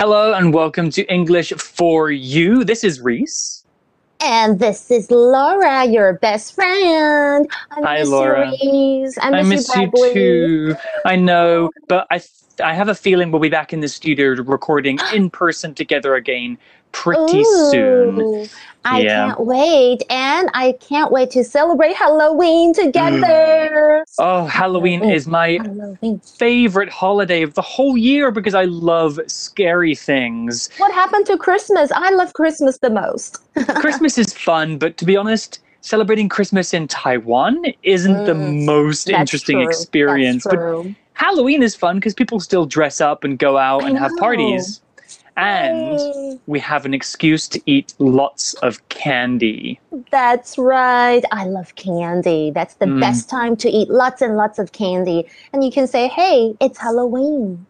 Hello and welcome to English for You. This is Reese. And this is Laura, your best friend. I Hi, miss Laura. You, Reese. I I miss, miss you too. I know, but I th- I have a feeling we'll be back in the studio recording in person together again pretty soon. I Yeah. can't wait. And I can't wait to celebrate Halloween together. Oh, Halloween Mm. is my Halloween. favorite holiday of the whole year because I love scary things. What happened to Christmas? I love Christmas the most. Christmas is fun, but to be honest, celebrating Christmas in Taiwan isn't the Mm, most interesting true. experience. But. Halloween is fun because people still dress up and go out I and have know. parties. And we have an excuse to eat lots of candy. That's right. I love candy. That's the Mm. best time to eat lots and lots of candy. And you can say, hey, it's Halloween.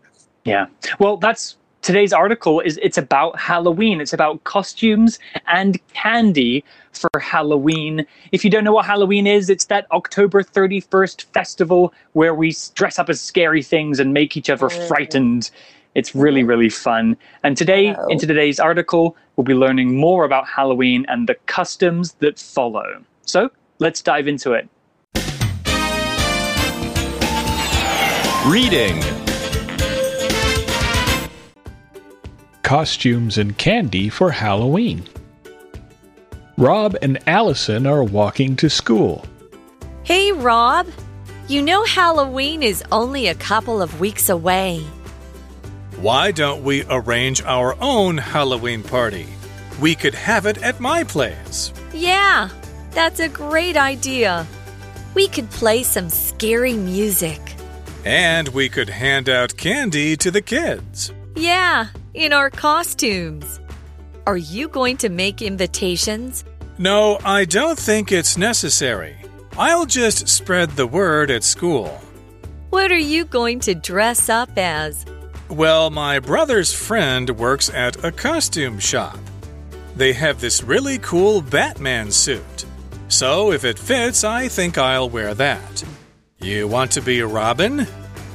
Yeah. Well, that's today's article is it's about Halloween. It's about costumes and candy for Halloween. If you don't know what Halloween is, it's that October 31st festival where we dress up as scary things and make each other Mm. frightened. It's really, really fun. And today, Wow. in today's article, we'll be learning more about Halloween and the customs that follow. So let's dive into it. Reading Costumes and candy for Halloween. Rob and Allison are walking to school. Hey, Rob. You know Halloween is only a couple of weeks away. Why don't we arrange our own Halloween party? We could have it at my place. Yeah, that's a great idea. We could play some scary music. And we could hand out candy to the kids. Yeah, in our costumes. Are you going to make invitations? No, I don't think it's necessary. I'll just spread the word at school. What are you going to dress up as? Well, my brother's friend works at a costume shop. They have this really cool Batman suit. So if it fits, I think I'll wear that. You want to be a Robin?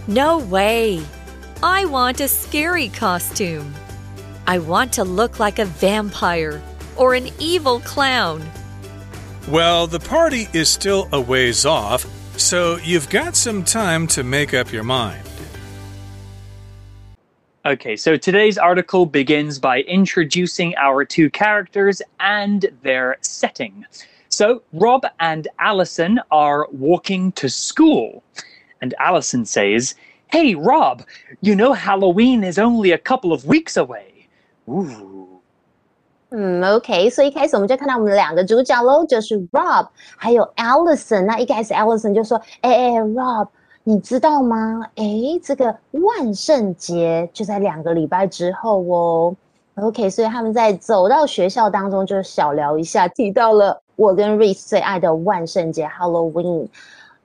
No way. I want a scary costume. I want to look like a vampire or an evil clown. Well, the party is still a ways off, so you've got some time to make up your mind. Okay, so today's article begins by introducing our two characters and their setting. So, Rob and Allison are walking to school. And Allison says, Hey, Rob, you know Halloween is only a couple of weeks away. Ooh. 嗯，OK，所以一开始我们就看到我们两个主角喽，就是 Rob 还有 Allison。那一开始 Allison 就说：“哎哎，Rob， 你知道吗？哎，这个万圣节就在两个礼拜之后哦。”OK，所以他们在走到学校当中就小聊一下，提到了我跟 Reese 最爱的万圣节 Halloween。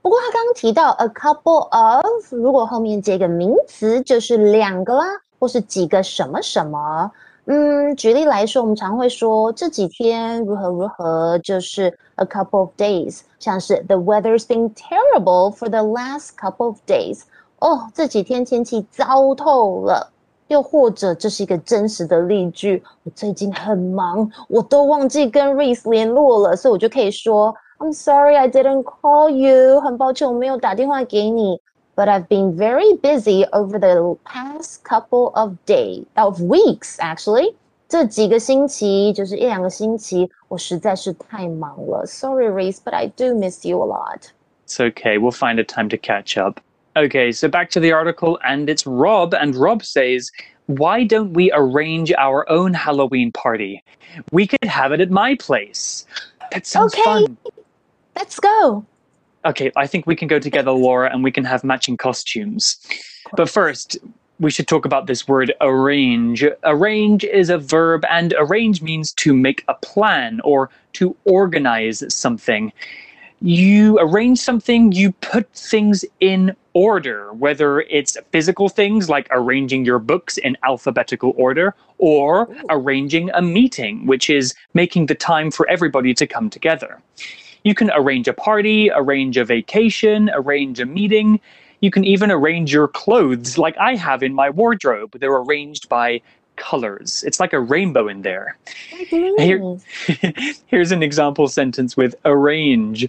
不过他刚刚提到 a couple of，如果后面接一个名词，就是两个啦，或是几个什么什么。嗯，举例来说，我们常会说这几天如何如何，就是 a couple of days，像是 the weather's been terrible for the last couple of days。哦，这几天天气糟透了。又或者这是一个真实的例句，我最近很忙，我都忘记跟 Reese 联络了，所以我就可以说 I'm sorry I didn't call you，很抱歉我没有打电话给你。But I've been very busy over the past couple of days, of weeks, actually. 这几个星期，就是一两个星期，我实在是太忙了。Sorry, Reese, but I do miss you a lot. It's okay, we'll find a time to catch up. Okay, so back to the article, and it's Rob, and Rob says, Why don't we arrange our own Halloween party? We could have it at my place. That sounds Okay. fun. Let's go. Okay, I think we can go together, Laura, and we can have matching costumes. But first, we should talk about this word arrange. Arrange is a verb, and arrange means to make a plan or to organize something. You arrange something, you put things in order, whether it's physical things like arranging your books in alphabetical order, or arranging a meeting, which is making the time for everybody to come together. You can arrange a party, arrange a vacation, arrange a meeting. You can even arrange your clothes like I have in my wardrobe. They're arranged by colors. It's like a rainbow in there. Like me. Here- Here's an example sentence with arrange.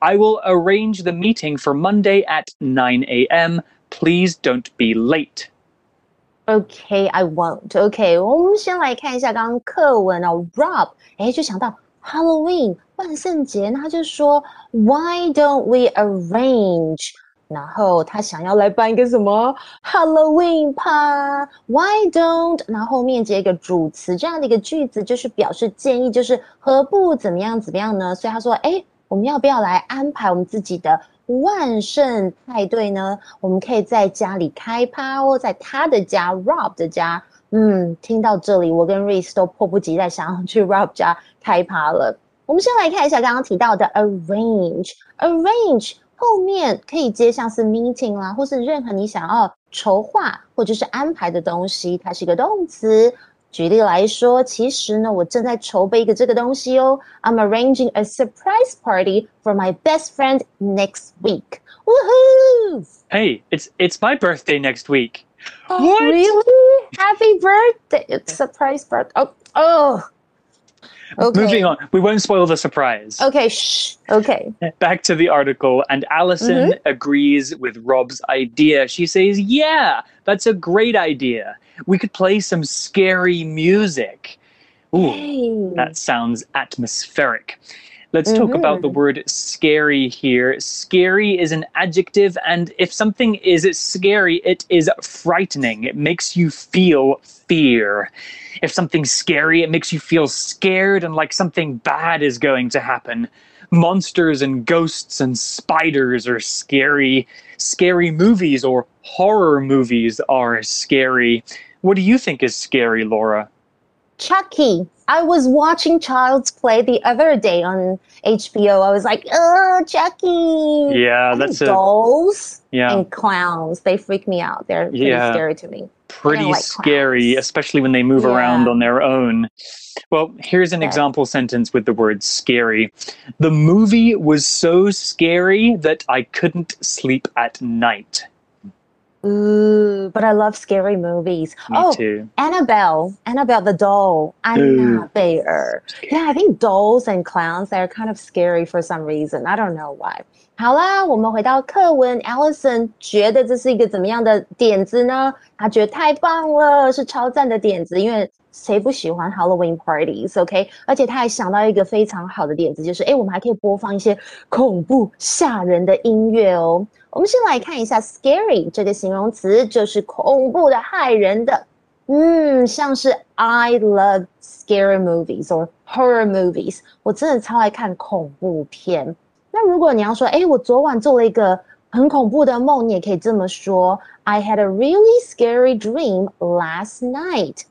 I will arrange the meeting for Monday at 9 a.m. Please don't be late. Okay, I won't. OK，我们先来看一下刚刚课文哦。Rob，哎，就想到 Halloween 万圣节，那他就说 Why don't we arrange？然后他想要来办一个什么 Halloween 趴？Why don't？然后后面接一个主词，这样的一个句子就是表示建议，就是何不怎么样怎么样呢？所以他说，哎，我们要不要来安排我们自己的万圣派对呢？我们可以在家里开趴哦，在他的家 Rob 的家。嗯，听到这里，我跟 Reese 都迫不及待想要去 Rob 家开趴了。我们先来看一下刚刚提到的 arrange，arrange 后面可以接像是 meeting 啦，或是任何你想要筹划或者是安排的东西，它是一个动词。举例来说，其实呢，我正在筹备一个这个东西哦。I'm arranging a surprise party for my best friend next week. Woohoo! Hey, it's it's my birthday next week. Oh, What? Really? Happy birthday! It's surprise birthday. Oh, oh. Okay. Moving on. We won't spoil the surprise. Okay, shh. Okay. Back to the article, and Allison mm-hmm. agrees with Rob's idea. She says, Yeah, that's a great idea. We could play some scary music. Ooh, Hey. that sounds atmospheric. Let's talk about the mm-hmm. word scary here. Scary is an adjective, and if something is scary, it is frightening. It makes you feel fear. If something's scary, it makes you feel scared and like something bad is going to happen. Monsters and ghosts and spiders are scary. Scary movies or horror movies are scary. What do you think is scary, Laura? Chucky. I was watching Child's Play the other day on HBO. I was like, oh, Chucky. Yeah, that's a dolls yeah. and clowns. They freak me out. They're pretty Yeah. scary to me. pretty like scary, especially when they move around on their own. Well, here's an Okay. example sentence with the word scary. The movie was so scary that I couldn't sleep at night. Ooh, but I love scary movies. Me oh, too. Annabelle, Annabelle the doll, Anna Bayer. Yeah, I think dolls and clowns they're kind of scary for some reason. I don't know why. 好啦，我们回到课文。Allison 觉得这是一个怎么样的点子呢？他觉得太棒了，是超赞的点子，因为谁不喜欢 Halloween parties？OK，、而且他还想到一个非常好的点子，就是诶，我们还可以播放一些恐怖吓人的音乐哦。 我们先来看一下 scary 这个形容词，就是恐怖的、害人的。嗯，像是 I love scary movies or horror movies，我真的超爱看恐怖片。那如果你要说，哎，我昨晚做了一个很恐怖的梦，你也可以这么说：I had a really scary dream last night.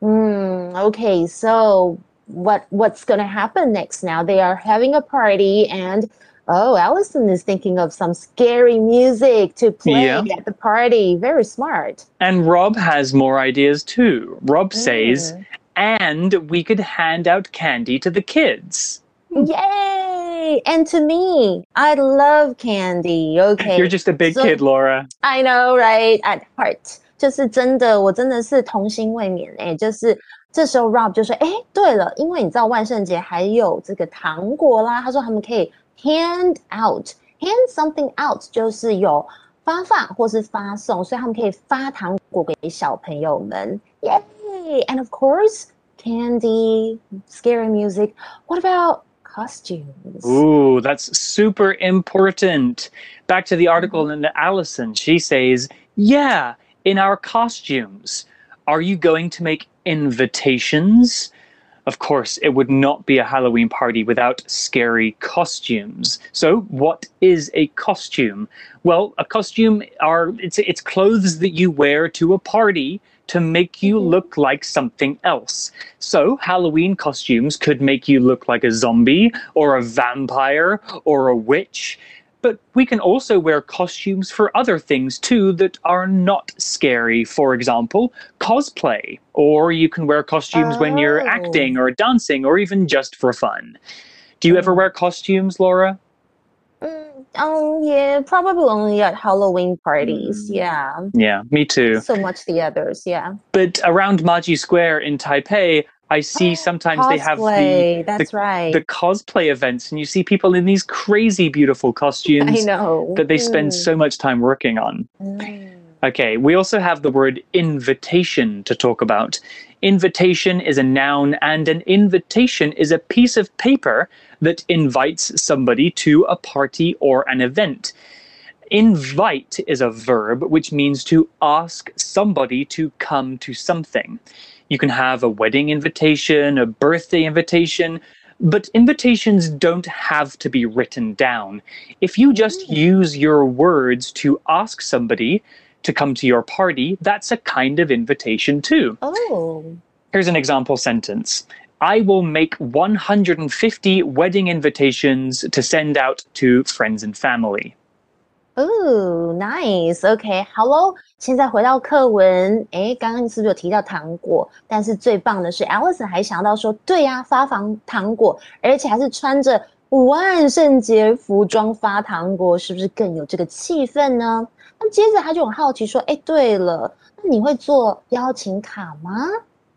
嗯，Okay, so what what's gonna happen next? Now they are having a party and Oh, Allison is thinking of some scary music to play Yeah. at the party. Very smart. And Rob has more ideas too. Rob Mm. says, and we could hand out candy to the kids. Yay! And to me, I love candy. Okay. You're just a big So- kid, Laura. I know, right? At heart，就是真的，我真的是童心未泯哎、就是这时候 Rob 就说，哎，对了，因为你知道万圣节还有这个糖果啦，他说他们可以 hand out，hand something out 就是有发放或是发送，所以他们可以发糖果给小朋友们，Yay! And of course, candy, scary music. What about costumes? Ooh, that's super important. Back to the article Mm-hmm. in Allison. She says, Yeah, in our costumes. Are you going to make invitations? Of course, it would not be a Halloween party without scary costumes. So, what is a costume? Well, a costume are it's it's clothes that you wear to a party to make you mm-hmm. look like something else. So, Halloween costumes could make you look like a zombie or a vampire or a witch. But we can also wear costumes for other things too that are not scary. For example, cosplay. Or you can wear costumes when you're Oh. acting or dancing or even just for fun. Do you ever wear costumes, Laura? Mm, Um, yeah, probably only at Halloween parties. Mm. Yeah, Yeah, me too. so much the others. Yeah, But around Maji Square in Taipei, I see sometimes they have the cosplay. That's right. the cosplay events, and you see people in these crazy beautiful I costumes know that they spend Mm. so much time working on. Mm. Okay, we also have the word invitation to talk about. Invitation is a noun, and an invitation is a piece of paper that invites somebody to a party or an event. Invite is a verb which means to ask somebody to come to something. You can have a wedding invitation, a birthday invitation, but invitations don't have to be written down. If you just hmm. use your words to ask somebody to come to your party, that's a kind of invitation too. Oh, Here's an example sentence I will make 150 wedding invitations to send out to friends and family. Oh, nice. OK, 好喽。现在回到课文，诶，刚刚是不是有提到糖果？但是最棒的是，Alison 还想到说，对呀、发放糖果，而且还是穿着万圣节服装发糖果，是不是更有这个气氛呢？那接着他就很好奇说，诶，对了，那你会做邀请卡吗？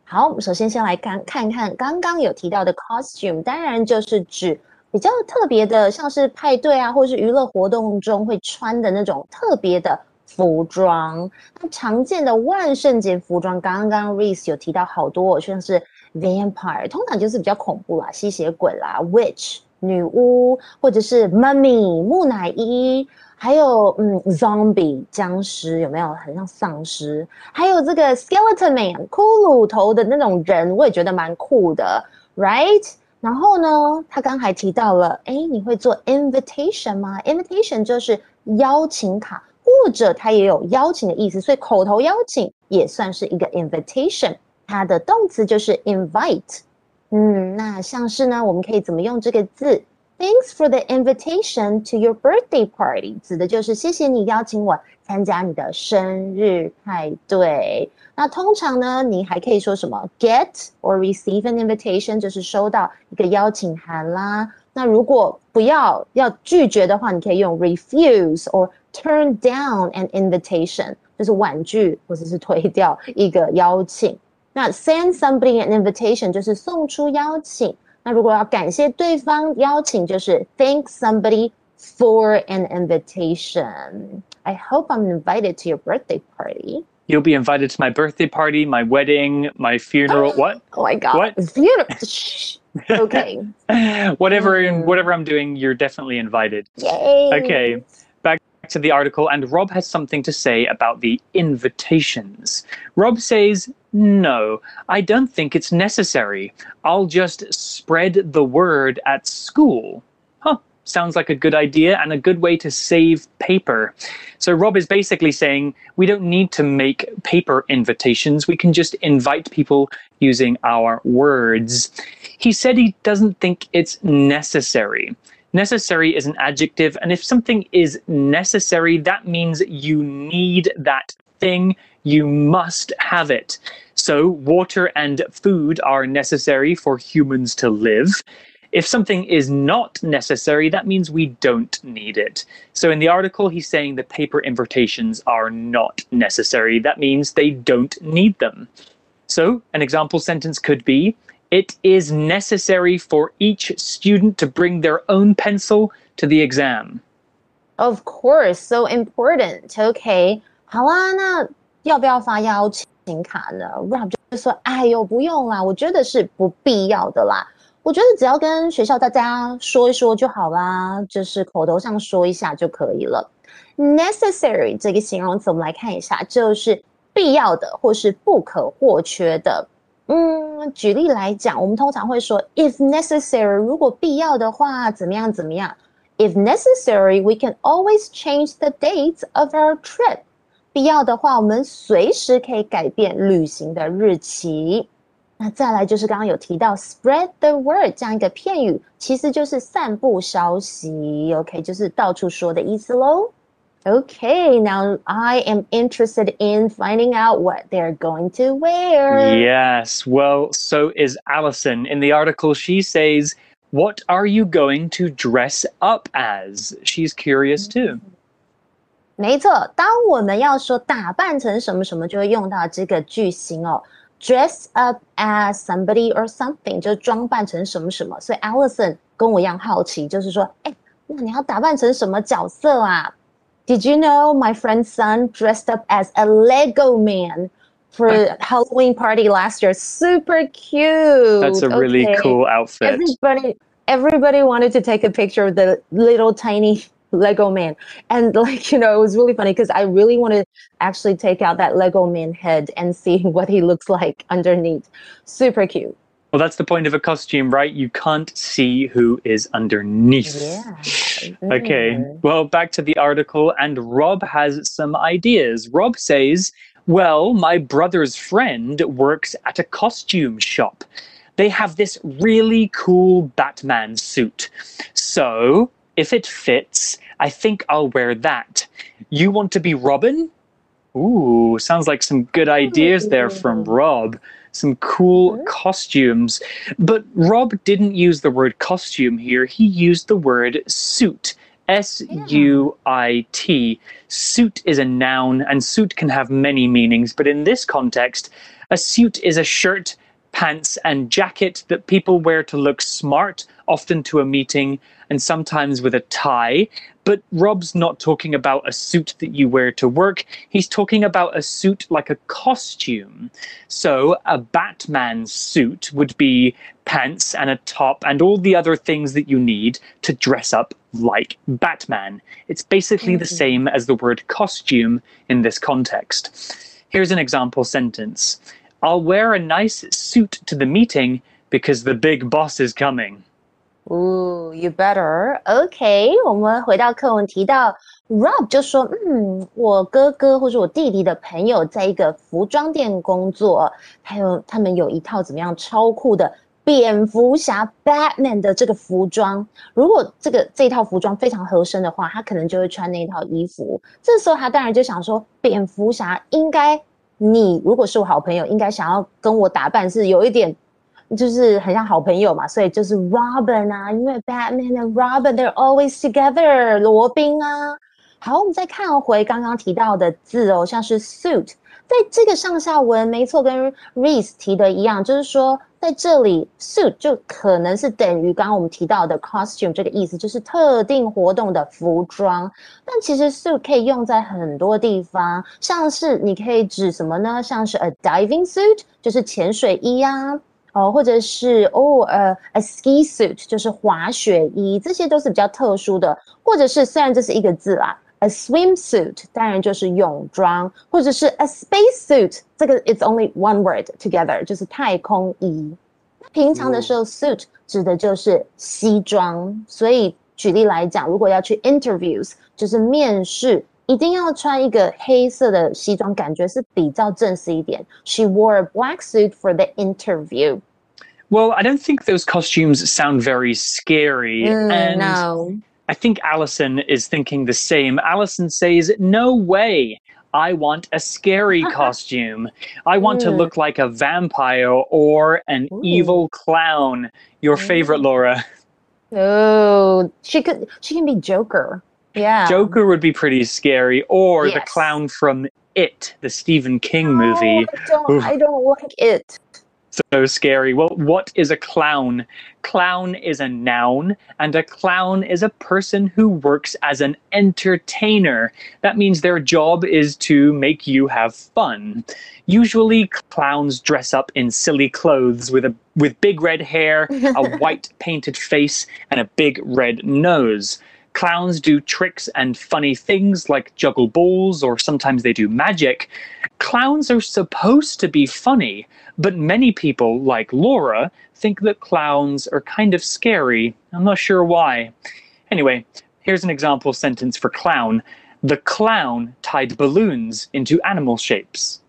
好，我们首先先来看看看刚刚有提到的 costume，当然就是指比较特别的，像是派对啊，或是娱乐活动中会穿的那种特别的服装。那常见的万圣节服装，刚刚 Reese 有提到好多，像是 vampire，通常就是比较恐怖啦，吸血鬼啦，witch 女巫，或者是 mummy 木乃伊。还有，嗯，zombie 僵尸有没有很像丧尸？还有这个 skeleton man 骷髅头的那种人，我也觉得蛮酷的，right？然后呢，他刚还提到了，哎，你会做 invitation 吗？invitation 就是邀请卡，或者它也有邀请的意思，所以口头邀请也算是一个 invitation。它的动词就是 invite。嗯，那像是呢，我们可以怎么用这个字 ？Thanks for the invitation to your birthday party，指的就是谢谢你邀请我参加你的生日派对。那通常呢，你还可以说什么 get or receive an invitation，就是收到一个邀请函啦。那如果不要要拒绝的话，你可以用 refuse or turn down an invitation，就是婉拒或者是推掉一个邀请。那 send somebody an invitation 就是送出邀请。 那如果要感谢对方邀请，就是 thank somebody for an invitation. I hope I'm invited to your birthday party. You'll be invited to my birthday party, my wedding, my funeral. what? Oh my god. What? It's beautiful. Shh. Okay. whatever Mm. whatever I'm doing, you're definitely invited. Yay. Okay, back to the article, and Rob has something to say about the invitations. Rob says, no, I don't think it's necessary. I'll just spread the word at school. Huh, sounds like a good idea and a good way to save paper. So, Rob is basically saying we don't need to make paper invitations, we can just invite people using our words. He said he doesn't think it's necessary. Necessary is an adjective, and if something is necessary, that means you need that thing, you must have it. So, water and food are necessary for humans to live. If something is not necessary, that means we don't need it. So, in the article, he's saying the paper invitations are not necessary. That means they don't need them. So, an example sentence could be It is necessary for each student to bring their own pencil to the exam. Of course, so important. OK，好啊，那 要不要发邀请卡呢？Rob 就说：“哎呦，不用啦，我觉得是不必要的啦。我觉得只要跟学校大家说一说就好啦，就是口头上说一下就可以了。Necessary 这个形容词，我们来看一下，就是必要的或是不可或缺的。嗯，举例来讲，我们通常会说 if necessary，如果必要的话，怎么样怎么样。If necessary, we can always change the dates of our trip. 必要的话，我们随时可以改变旅行的日期。那再来就是刚刚有提到 spread the word 这样一个片语，其实就是散布消息，OK，就是到处说的意思喽。Okay, now I am interested in finding out what they're going to wear. Yes, well, so is Alison. In the article, she says, What are you going to dress up as? She's curious too. 没错，当我们要说打扮成什么什么，就会用到这个句型哦。Dress up as somebody or something，就装扮成什么什么。所以 Allison 跟我一样好奇，就是说，哎，那你要打扮成什么角色啊？Did you know my friend's son dressed up as a Lego man for Halloween party last year? Super cute. That's a really Okay. cool outfit. Everybody, everybody wanted to take a picture of the little tiny Lego man, and like you know, it was really funny because I really want to actually take out that Lego man head and see what he looks like underneath. Super cute. Well, that's the point of a costume, right? You can't see who is underneath. Yeah. Okay, Mm. well, back to the article, and Rob has some ideas. Rob says, Well, my brother's friend works at a costume shop. They have this really cool Batman suit. So, if it fits, I think I'll wear that. You want to be Robin? Ooh, sounds like some good ideas there from Rob. Some cool mm-hmm. costumes. But Rob didn't use the word costume here, he used the word suit. S U I T. Suit is a noun, and suit can have many meanings, but in this context, a suit is a shirt, pants, and jacket that people wear to look smart, often to a meeting, and sometimes with a tie. But Rob's not talking about a suit that you wear to work, he's talking about a suit like a costume. So, a Batman suit would be pants and a top and all the other things that you need to dress up like Batman. It's basically the mm-hmm. same as the word costume in this context. Here's an example sentence I'll wear a nice suit to the meeting because the big boss is coming. 哦 you better. OK，我们回到课文提到，Rob 就说：“嗯，我哥哥或者我弟弟的朋友在一个服装店工作，还有他们有一套怎么样超酷的蝙蝠侠 Batman 的这个服装。如果这个这套服装非常合身的话，他可能就会穿那套衣服。这时候他当然就想说，蝙蝠侠应该你如果是我好朋友，应该想要跟我打扮是有一点。”就是很像好朋友嘛，所以就是 Robin 啊，因为 Batman 和 Robin they're always together，罗宾啊。好，我们再看回刚刚提到的字哦，像是 suit，在这个上下文，没错，跟 Reese 提的一样，就是说在这里 suit 就可能是等于刚刚我们提到的 costume 这个意思，就是特定活动的服装。但其实 suit 可以用在很多地方，像是你可以指什么呢？像是 a diving suit，就是潜水衣啊。哦，或者是哦，呃，a ski suit 就是滑雪衣，这些都是比较特殊的，或者是虽然这是一个字啦，a swimsuit 当然就是泳装，或者是 a space suit，这个 it's only one word together 就是太空衣。平常的时候，suit 指的就是西装，所以举例来讲，如果要去 interviews，就是面试。一定要穿一个黑色的西装，感觉是比较正式一点。She wore a black suit for the interview. Well, I don't think those costumes sound very scary. Mm, and no. I think Allison is thinking the same. Allison says, No way. I want a scary costume. I want to Mm. look like a vampire or an Ooh. evil clown. Your favorite, Laura. Oh, she could. She can be Joker. Yeah. Joker would be pretty scary, or the clown from It, the Stephen King oh, movie. Oh, I don't. Oof. I don't like it. So scary. Well, what is a clown? Clown is a noun, and a clown is a person who works as an entertainer. That means their job is to make you have fun. Usually, clowns dress up in silly clothes with a with big red hair, a white painted face, and a big red nose. Clowns do tricks and funny things like juggle balls, or sometimes they do magic. Clowns are supposed to be funny, but many people, like Laura, think that clowns are kind of scary. I'm not sure why. Anyway, here's an example sentence for clown. The clown tied balloons into animal shapes.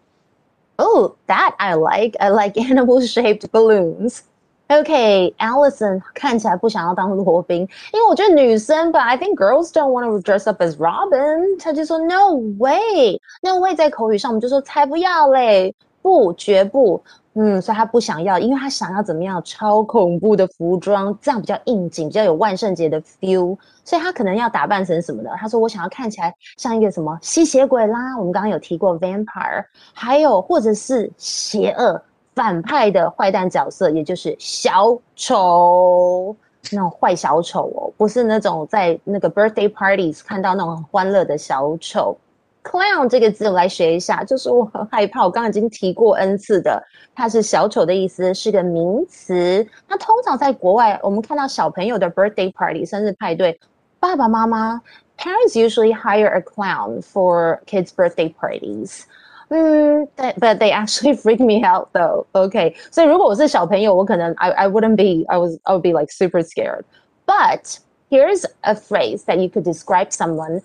Oh, that I like. I like animal-shaped balloons. OK，Allison 看起来不想要当罗宾，因为我觉得女生吧，I think girls don't want to dress up as Robin。她就说 No way, no way，在口语上我们就说才不要嘞。不，绝不。嗯，所以他不想要，因为他想要怎么样超恐怖的服装，这样比较应景，比较有万圣节的 feel。所以他可能要打扮成什么的？他说我想要看起来像一个什么吸血鬼啦，我们刚刚有提过 vampire，还有或者是邪恶反派的坏蛋角色，也就是小丑，那种坏小丑哦，不是那种在那个 birthday parties 看到那种很欢乐的小丑。clown 这个字我来学一下，就是我很害怕，我刚刚已经提过 n 次的，它是小丑的意思，是个名词。那通常在国外，我们看到小朋友的 birthday party 生日派对，爸爸妈妈 parents usually hire a clown for kids' birthday parties。嗯，but they actually freak me out though. OK，所以如果我是小朋友，我可能 I I wouldn't be I was I would be like super scared. But here's a phrase that you could describe someone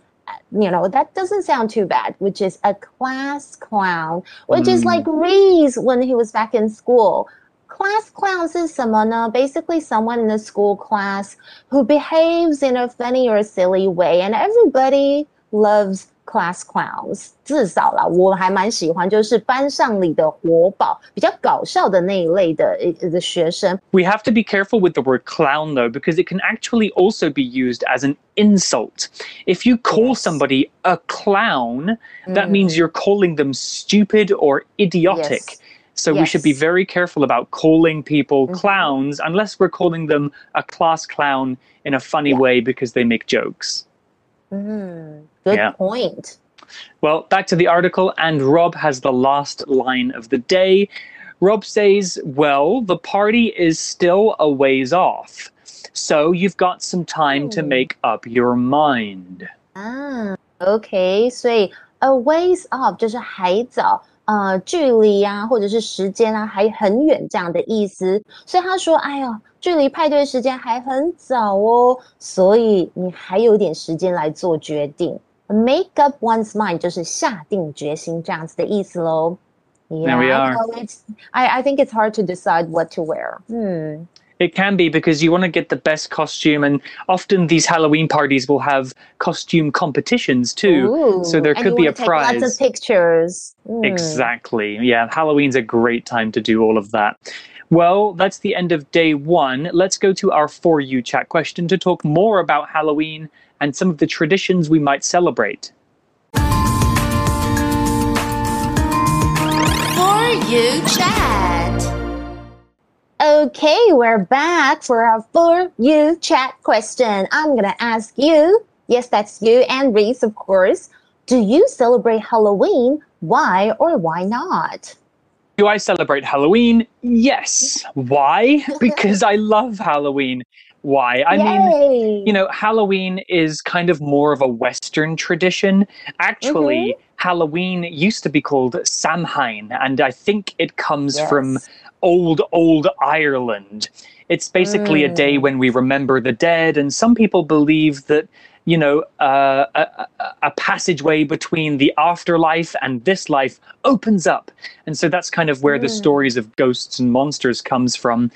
you know, that doesn't sound too bad, which is a class clown, which mm. is like mm. Reese when he was back in school. Class clown is someone, basically someone in the school class who behaves in a funny or silly way, and everybody loves class clowns，至少啦，我还蛮喜欢，就是班上里的活宝，比较搞笑的那一类的的学生。We have to be careful with the word clown though, because it can actually also be used as an insult. If you call yes. somebody a clown, that mm. means you're calling them stupid or idiotic. Yes. So yes. we should be very careful about calling people mm-hmm. clowns unless we're calling them a class clown in a funny yeah. way because they make jokes. Mm, good yeah. point. Well, back to the article, and Rob has the last line of the day. Rob says, Well, the party is still a ways off, so you've got some time to hmm. make up your mind. Ah, okay. 所以 a ways off 就是还早。呃，距离啊，或者是时间啊，还很远这样的意思。所以他说：“哎呦， 距离派对时间还很早哦，所以你还有点时间来做决定。Make up one's mind 就是下定决心这样子的意思喽。Yeah, we are. I I think it's hard to decide what to wear. Hmm. It can be because you want to get the best costume, and often these Halloween parties will have costume competitions too. Ooh, so there could be a prize. Lots of pictures. Mm. Exactly. Yeah, Halloween's a great time to do all of that. Well, that's the end of day one. Let's go to our For You chat question to talk more about Halloween and some of the traditions we might celebrate. For You chat. Okay, we're back for our For You chat question. I'm going to ask you, yes, that's you and Reese, of course. Do you celebrate Halloween? Why or why not? Do I celebrate Halloween? Yes. Why? because I love Halloween. Why? I Yay. mean, you know, Halloween is kind of more of a Western tradition. Actually, mm-hmm. Halloween used to be called Samhain, and I think it comes yes. from old, old Ireland. It's basically mm. a day mm. when we remember the dead, and some people believe that, you know, uh, a, a, passageway between the afterlife and this life opens up. And so that's kind of where mm. the stories of ghosts and monsters comes from.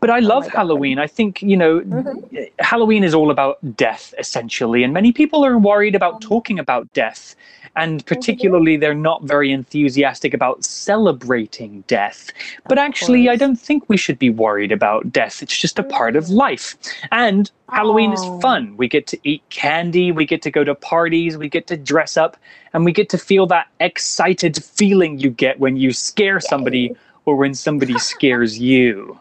But I oh love oh Halloween. I think, you know, mm-hmm. Halloween is all about death, essentially. And many people are worried about mm. talking about death and particularly they're not very enthusiastic about celebrating death. But actually, I don't think we should be worried about death. It's just a part of life. And Halloween is oh. fun. We get to eat candy, we get to go to parties, we get to dress up, and we get to feel that excited feeling you get when you scare somebody or when somebody scares you.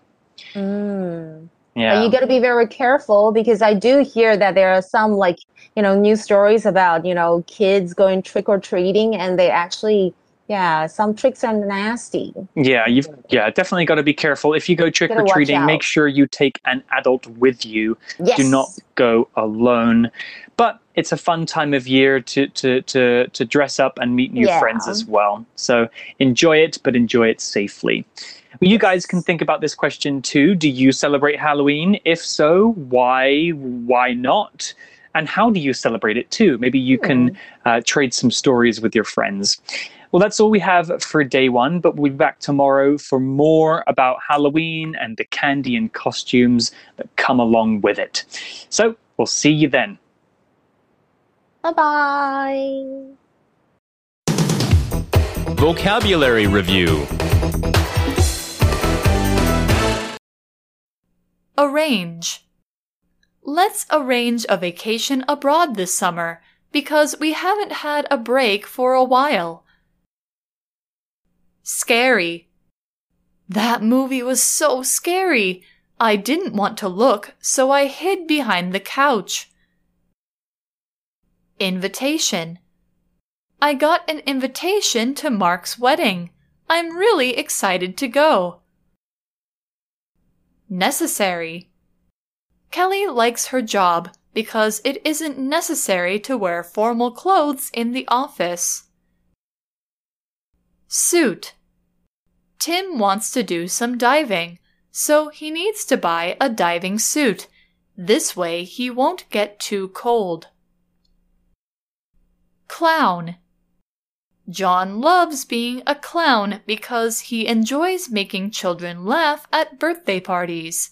Mm. Yeah. But you got to be very careful because I do hear that there are some like, you know, news stories about, you know, kids going trick or treating and they actually yeah, some tricks are nasty. Yeah, you've yeah, definitely got to be careful. If you go trick or treating, make sure you take an adult with you. Yes. Do not go alone. But it's a fun time of year to to to to dress up and meet new yeah. friends as well. So enjoy it, but enjoy it safely. You guys can think about this question too. Do you celebrate Halloween? If so, why? Why not? And how do you celebrate it too? Maybe you can hmm. uh, trade some stories with your friends. Well, that's all we have for day one, but we'll be back tomorrow for more about Halloween and the candy and costumes that come along with it. So we'll see you then. Bye bye. Vocabulary Review Arrange. Let's arrange a vacation abroad this summer because we haven't had a break for a while. Scary. That movie was so scary. I didn't want to look, so I hid behind the couch. Invitation. I got an invitation to Mark's wedding. I'm really excited to go. Necessary. Kelly likes her job because it isn't necessary to wear formal clothes in the office. Suit. Tim wants to do some diving, so he needs to buy a diving suit. This way he won't get too cold. Clown. John loves being a clown because he enjoys making children laugh at birthday parties.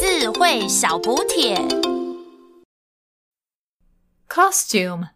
智慧小补帖。 Costume